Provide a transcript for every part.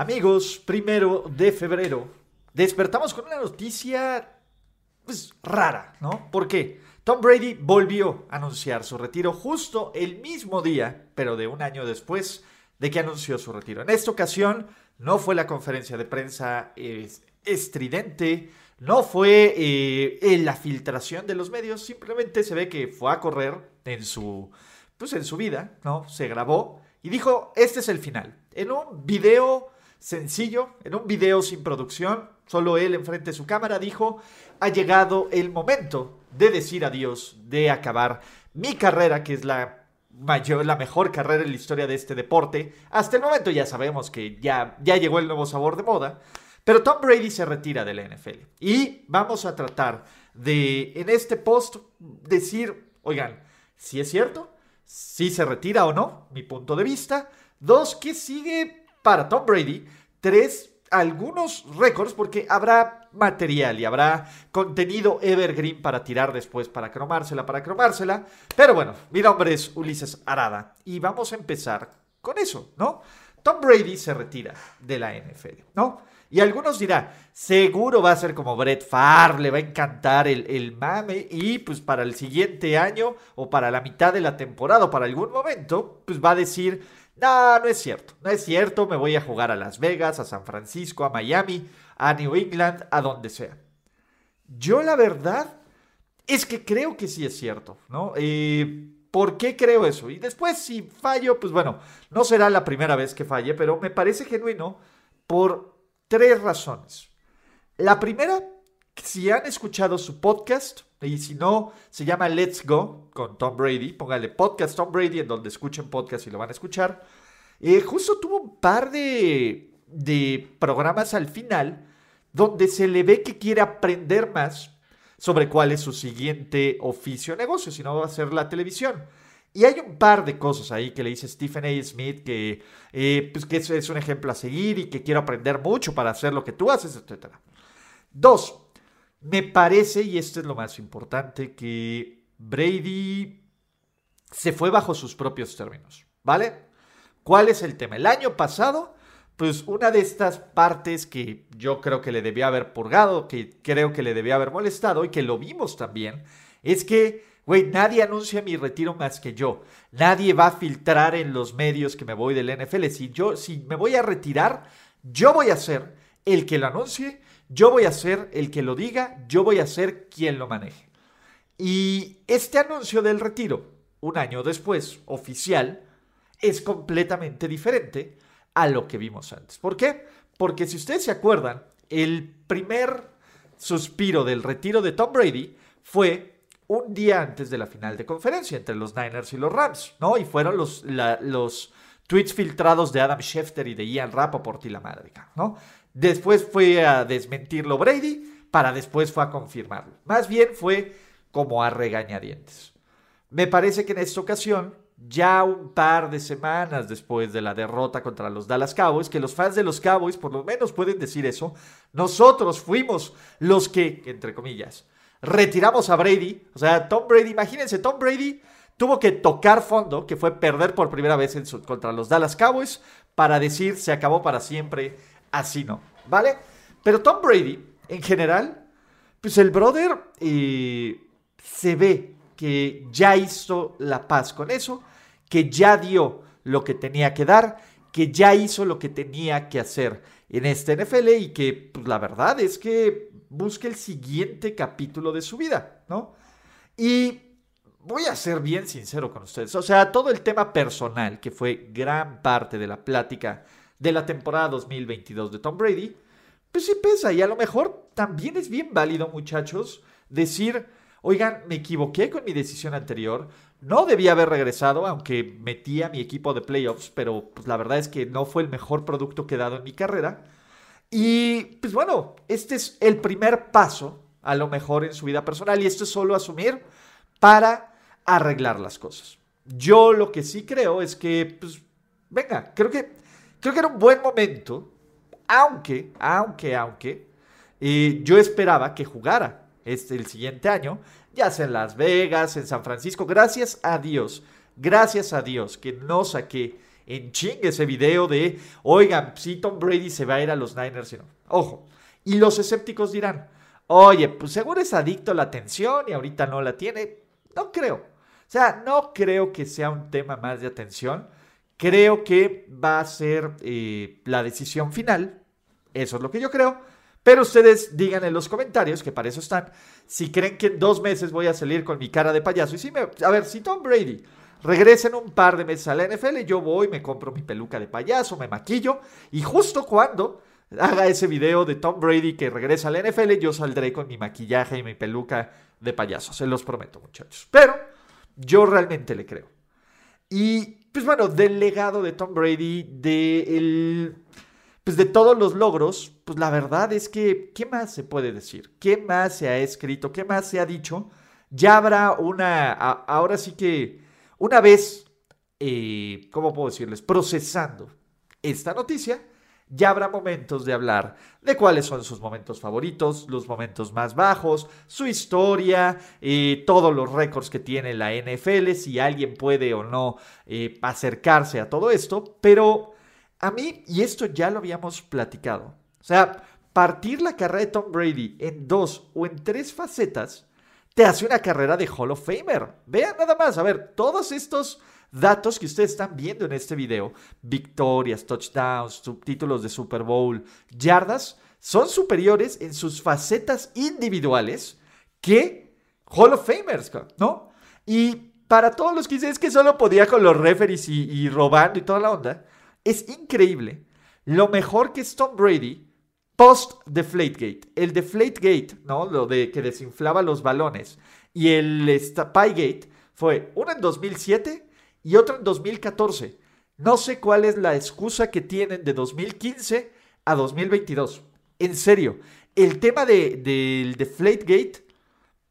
Amigos, primero de febrero, despertamos con una noticia pues, rara, ¿no? ¿Por qué? Tom Brady volvió a anunciar su retiro justo el mismo día, pero de un año después de que anunció su retiro. En esta ocasión no fue la conferencia de prensa estridente, no fue eh, la filtración de los medios, simplemente se ve que fue a correr en su, pues en su vida, ¿no? Se grabó y dijo, este es el final. En un video sencillo, en un video sin producción, solo él enfrente de su cámara dijo, ha llegado el momento de decir adiós, de acabar mi carrera, que es la mayor, la mejor carrera en la historia de este deporte. Hasta el momento ya sabemos que ya, ya llegó el nuevo sabor de moda. Pero Tom Brady se retira de la NFL. Y vamos a tratar de, en este post, decir, oigan, si es cierto, si se retira o no, mi punto de vista. Dos, ¿qué sigue para Tom Brady? Tres, algunos récords, porque habrá material y habrá contenido evergreen para tirar después, para cromársela, para cromársela. Pero bueno, mi nombre es Ulises Arada y vamos a empezar con eso, ¿no? Tom Brady se retira de la NFL, ¿no? Y algunos dirán, seguro va a ser como Brett Favre, le va a encantar el, el, mame y pues para el siguiente año o para la mitad de la temporada o para algún momento, pues va a decir, no, no es cierto, no es cierto, me voy a jugar a Las Vegas, a San Francisco, a Miami, a New England, a donde sea. Yo la verdad es que creo que sí es cierto, ¿no? Eh, ¿Por qué creo eso? Y después si fallo, pues bueno, no será la primera vez que falle, pero me parece genuino por tres razones. La primera, si han escuchado su podcast, y si no, se llama Let's Go con Tom Brady, póngale podcast Tom Brady en donde escuchen podcast y lo van a escuchar. Eh, justo tuvo un par de, de programas al final donde se le ve que quiere aprender más sobre cuál es su siguiente oficio o negocio, si no va a ser la televisión. Y hay un par de cosas ahí que le dice Stephen A. Smith que, eh, pues que es, un ejemplo a seguir y que quiero aprender mucho para hacer lo que tú haces, etc. Dos, me parece, y esto es lo más importante, que Brady se fue bajo sus propios términos, ¿vale? ¿Cuál es el tema? El año pasado, pues una de estas partes que yo creo que le debía haber purgado, que creo que le debía haber molestado y que lo vimos también, es que Güey, nadie anuncia mi retiro más que yo. Nadie va a filtrar en los medios que me voy del NFL. Si yo, si me voy a retirar, yo voy a ser el que lo anuncie, yo voy a ser el que lo diga, yo voy a ser quien lo maneje. Y este anuncio del retiro, un año después, oficial, es completamente diferente a lo que vimos antes. ¿Por qué? Porque si ustedes se acuerdan, el primer suspiro del retiro de Tom Brady fue un día antes de la final de conferencia entre los Niners y los Rams, ¿no? Y fueron los, los tweets filtrados de Adam Schefter y de Ian Rappaport y la madre, ¿no? Después fue a desmentirlo Brady, para después fue a confirmarlo. Más bien fue como a regañadientes. Me parece que en esta ocasión, ya un par de semanas después de la derrota contra los Dallas Cowboys, que los fans de los Cowboys por lo menos pueden decir eso, nosotros fuimos los que, entre comillas, retiramos a Brady. O sea, Tom Brady, imagínense, Tom Brady tuvo que tocar fondo, que fue perder por primera vez contra los Dallas Cowboys, para decir se acabó para siempre, así no, ¿vale? Pero Tom Brady, en general, pues el brother eh, se ve que ya hizo la paz con eso, que ya dio lo que tenía que dar, que ya hizo lo que tenía que hacer en este NFL y que pues, la verdad es que busque el siguiente capítulo de su vida, ¿no? Y voy a ser bien sincero con ustedes. O sea, todo el tema personal, que fue gran parte de la plática de la temporada 2022 de Tom Brady, pues sí pesa. Y a lo mejor también es bien válido, muchachos, decir, oigan, me equivoqué con mi decisión anterior, no debía haber regresado, aunque metí a mi equipo de playoffs, pero pues, la verdad es que no fue el mejor producto que he dado en mi carrera. Y pues bueno, este es el primer paso a lo mejor en su vida personal y esto es solo asumir para arreglar las cosas. Yo lo que sí creo es que, pues, venga, creo que, creo que era un buen momento, aunque, aunque, aunque, eh, yo esperaba que jugara el siguiente año, ya sea en Las Vegas, en San Francisco, gracias a Dios, gracias a Dios que no saqué en ching ese video de, oigan, si Tom Brady se va a ir a los Niners, ojo, y los escépticos dirán, oye, pues seguro es adicto a la atención y ahorita no la tiene, no creo, o sea, no creo que sea un tema más de atención, creo que va a ser eh, la decisión final, eso es lo que yo creo, pero ustedes digan en los comentarios, que para eso están, si creen que en dos meses voy a salir con mi cara de payaso. Y si a ver, si Tom Brady regresa en un par de meses a la NFL, yo voy, me compro mi peluca de payaso, me maquillo, y justo cuando haga ese video de Tom Brady que regresa a la NFL, yo saldré con mi maquillaje y mi peluca de payaso. Se los prometo, muchachos. Pero yo realmente le creo. Y, pues bueno, del legado de Tom Brady, del pues de todos los logros, pues la verdad es que, ¿qué más se puede decir? ¿Qué más se ha escrito? ¿Qué más se ha dicho? Ya habrá una, ahora sí que, una vez, eh, ¿cómo puedo decirles? Procesando esta noticia, ya habrá momentos de hablar de cuáles son sus momentos favoritos, los momentos más bajos, su historia, eh, todos los récords que tiene la NFL, si alguien puede o no eh, acercarse a todo esto, pero a mí, y esto ya lo habíamos platicado, o sea, partir la carrera de Tom Brady en dos o en tres facetas te hace una carrera de Hall of Famer. Vean nada más, a ver, todos estos datos que ustedes están viendo en este video, victorias, touchdowns, títulos de Super Bowl, yardas, son superiores en sus facetas individuales que Hall of Famers, ¿no? Y para todos los que dicen que solo podía con los referees y, y robando y toda la onda, es increíble lo mejor que es Tom Brady post Deflategate. El Deflategate, ¿no? Lo de que desinflaba los balones. Y el Spygate fue uno en 2007 y otro en 2014. No sé cuál es la excusa que tienen de 2015 a 2022. En serio, el tema del de, Deflategate,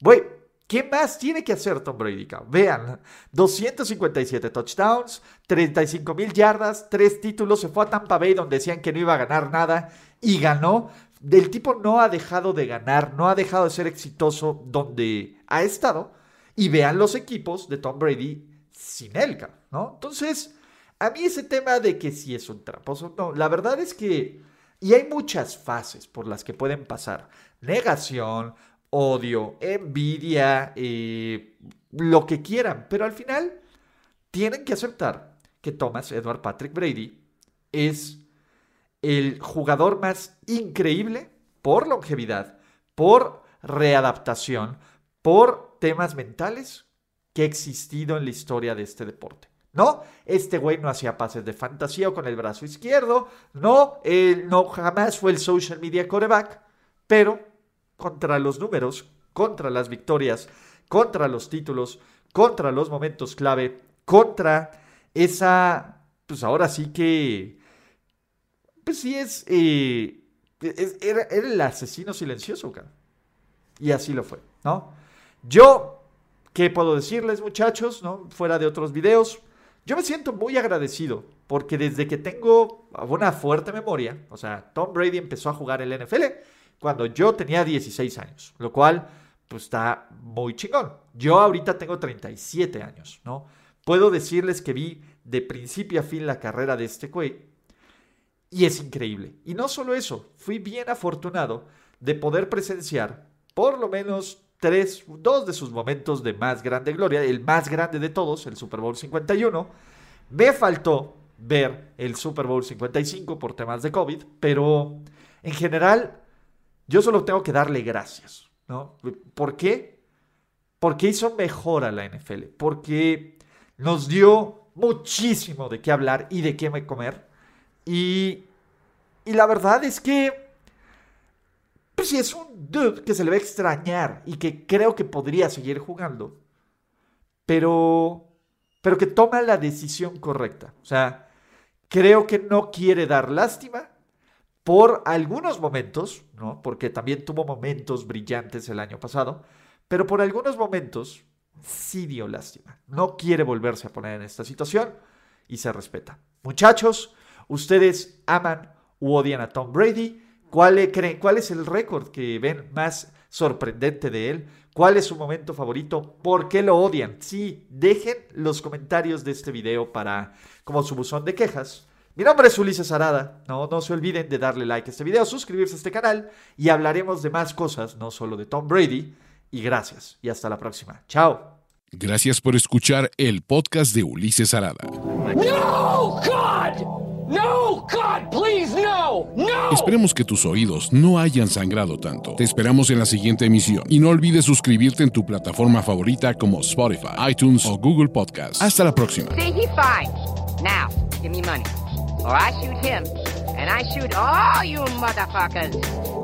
güey, ¿Qué más tiene que hacer Tom Brady? Vean, 257 touchdowns, 35 mil yardas, tres títulos, se fue a Tampa Bay donde decían que no iba a ganar nada y ganó. El tipo no ha dejado de ganar, no ha dejado de ser exitoso donde ha estado. Y vean los equipos de Tom Brady sin él, ¿no? Entonces, a mí ese tema de que si es un tramposo, no, la verdad es que... Y hay muchas fases por las que pueden pasar. Negación, odio, envidia, eh, lo que quieran, pero al final tienen que aceptar que Thomas Edward Patrick Brady es el jugador más increíble por longevidad, por readaptación, por temas mentales que ha existido en la historia de este deporte. No, este güey no hacía pases de fantasía o con el brazo izquierdo, no, él no jamás fue el social media quarterback, pero contra los números, contra las victorias, contra los títulos, contra los momentos clave, contra esa, pues ahora sí que, pues sí es, eh, era, el asesino silencioso, cara. Y así lo fue, ¿no? Yo, ¿qué puedo decirles, muchachos, ¿no? Fuera de otros videos, yo me siento muy agradecido porque desde que tengo una fuerte memoria, o sea, Tom Brady empezó a jugar el NFL, cuando yo tenía 16 años, lo cual pues está muy chingón. Yo ahorita tengo 37 años, ¿no? Puedo decirles que vi de principio a fin la carrera de este güey y es increíble. Y no solo eso, fui bien afortunado de poder presenciar por lo menos tres, dos de sus momentos de más grande gloria, el más grande de todos, el Super Bowl 51. Me faltó ver el Super Bowl 55 por temas de COVID, pero en general yo solo tengo que darle gracias, ¿no? ¿Por qué? Porque hizo mejor a la NFL, porque nos dio muchísimo de qué hablar y de qué comer. Y, y la verdad es que pues es un dude que se le va a extrañar y que creo que podría seguir jugando. Pero pero que toma la decisión correcta. O sea, creo que no quiere dar lástima por algunos momentos, ¿no? Porque también tuvo momentos brillantes el año pasado, pero por algunos momentos sí dio lástima. No quiere volverse a poner en esta situación y se respeta. Muchachos, ustedes aman u odian a Tom Brady. ¿Cuál, ¿Cuál es el récord que ven más sorprendente de él? ¿Cuál es su momento favorito? ¿Por qué lo odian? Sí, dejen los comentarios de este video para como su buzón de quejas. Mi nombre es Ulises Arada. No, no se olviden de darle like a este video, suscribirse a este canal y hablaremos de más cosas, no solo de Tom Brady. Y gracias. Y hasta la próxima. Chao. Gracias por escuchar el podcast de Ulises Arada. No, God! No, God, please, no, no. Esperemos que tus oídos no hayan sangrado tanto. Te esperamos en la siguiente emisión y no olvides suscribirte en tu plataforma favorita como Spotify, iTunes o Google Podcast. Hasta la próxima. See, he fine. Now, give me money. Or I shoot him, and I shoot all you motherfuckers.